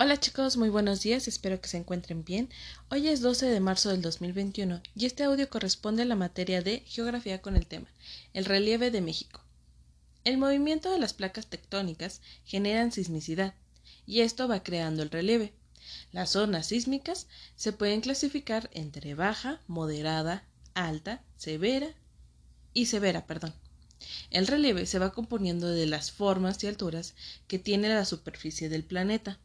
Hola chicos, muy buenos días, espero que se encuentren bien. Hoy es 12 de marzo del 2021 y este audio corresponde a la materia de Geografía con el tema, el relieve de México. El movimiento de las placas tectónicas generan sismicidad y esto va creando el relieve. Las zonas sísmicas se pueden clasificar entre baja, moderada, alta, severa y severa, perdón. El relieve se va componiendo de las formas y alturas que tiene la superficie del planeta.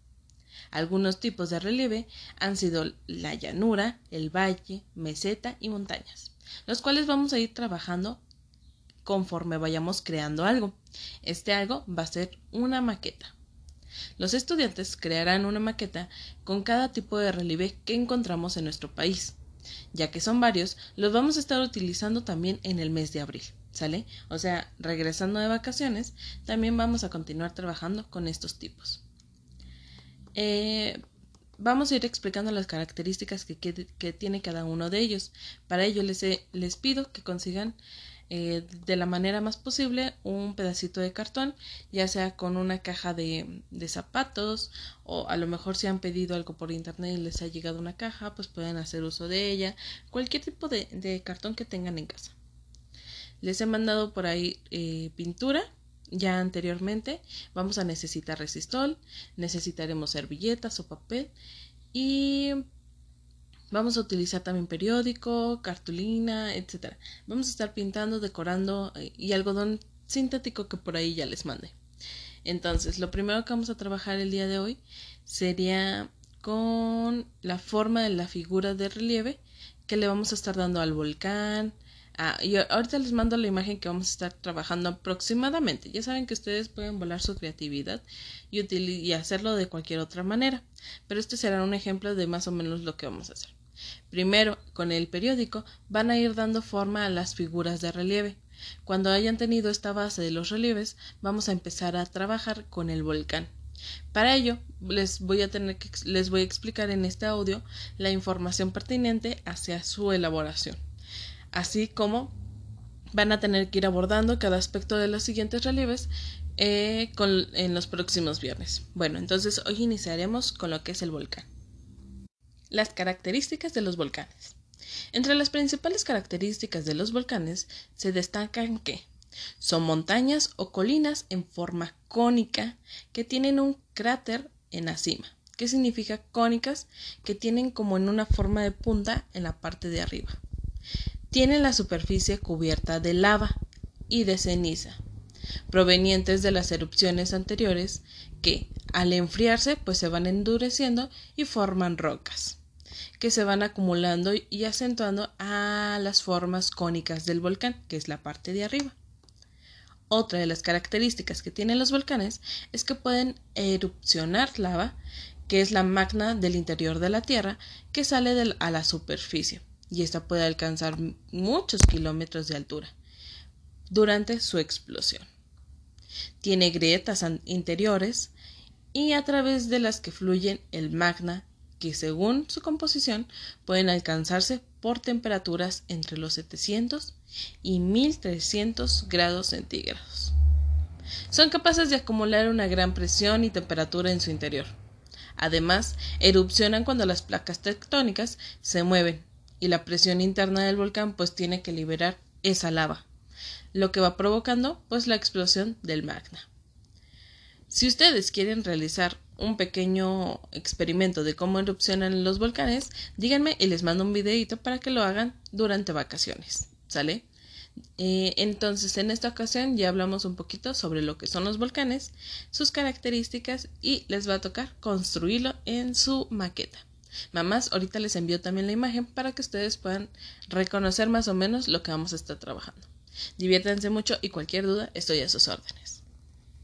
Algunos tipos de relieve han sido la llanura, el valle, meseta y montañas, los cuales vamos a ir trabajando conforme vayamos creando algo. Este algo va a ser una maqueta. Los estudiantes crearán una maqueta con cada tipo de relieve que encontramos en nuestro país. Ya que son varios, los vamos a estar utilizando también en el mes de abril. ¿Sale? O sea, regresando de vacaciones, también vamos a continuar trabajando con estos tipos. Eh, vamos a ir explicando las características que, tiene cada uno de ellos. Para ello les, les pido que consigan eh, de la manera más posible un pedacito de cartón, ya sea con una caja de, zapatos o a lo mejor si han pedido algo por internet y les ha llegado una caja, pues pueden hacer uso de ella, cualquier tipo de, de cartón que tengan en casa. Les he mandado por ahí eh, pintura ya anteriormente. Vamos a necesitar resistol, necesitaremos servilletas o papel y vamos a utilizar también periódico, cartulina, etcétera. Vamos a estar pintando, decorando eh, y algodón sintético que por ahí ya les mande. Entonces, lo primero que vamos a trabajar el día de hoy sería con la forma de la figura de relieve que le vamos a estar dando al volcán, Ah, y ahorita les mando la imagen que vamos a estar trabajando aproximadamente. Ya saben que ustedes pueden volar su creatividad y, hacerlo de cualquier otra manera. Pero este será un ejemplo de más o menos lo que vamos a hacer. Primero, con el periódico, van a ir dando forma a las figuras de relieve. Cuando hayan tenido esta base de los relieves, vamos a empezar a trabajar con el volcán. Para ello, les voy a tener que les voy a explicar en este audio la información pertinente hacia su elaboración así como van a tener que ir abordando cada aspecto de los siguientes relieves eh, en los próximos viernes. Bueno, entonces hoy iniciaremos con lo que es el volcán. Las características de los volcanes. Entre las principales características de los volcanes se destacan que son montañas o colinas en forma cónica que tienen un cráter en la cima. ¿Qué significa cónicas? Que tienen como en una forma de punta en la parte de arriba tiene la superficie cubierta de lava y de ceniza, provenientes de las erupciones anteriores que, al enfriarse, pues se van endureciendo y forman rocas, que se van acumulando y acentuando a las formas cónicas del volcán, que es la parte de arriba. Otra de las características que tienen los volcanes es que pueden erupcionar lava, que es la magna del interior de la Tierra, que sale a la superficie y esta puede alcanzar muchos kilómetros de altura durante su explosión. Tiene grietas interiores y a través de las que fluyen el magna que según su composición pueden alcanzarse por temperaturas entre los 700 y 1300 grados centígrados. Son capaces de acumular una gran presión y temperatura en su interior. Además, erupcionan cuando las placas tectónicas se mueven y la presión interna del volcán pues tiene que liberar esa lava, lo que va provocando pues la explosión del magna. Si ustedes quieren realizar un pequeño experimento de cómo erupcionan los volcanes, díganme y les mando un videito para que lo hagan durante vacaciones. ¿Sale? Eh, entonces, en esta ocasión ya hablamos un poquito sobre lo que son los volcanes, sus características y les va a tocar construirlo en su maqueta. Mamás, ahorita les envío también la imagen para que ustedes puedan reconocer más o menos lo que vamos a estar trabajando. Diviértanse mucho y cualquier duda estoy a sus órdenes.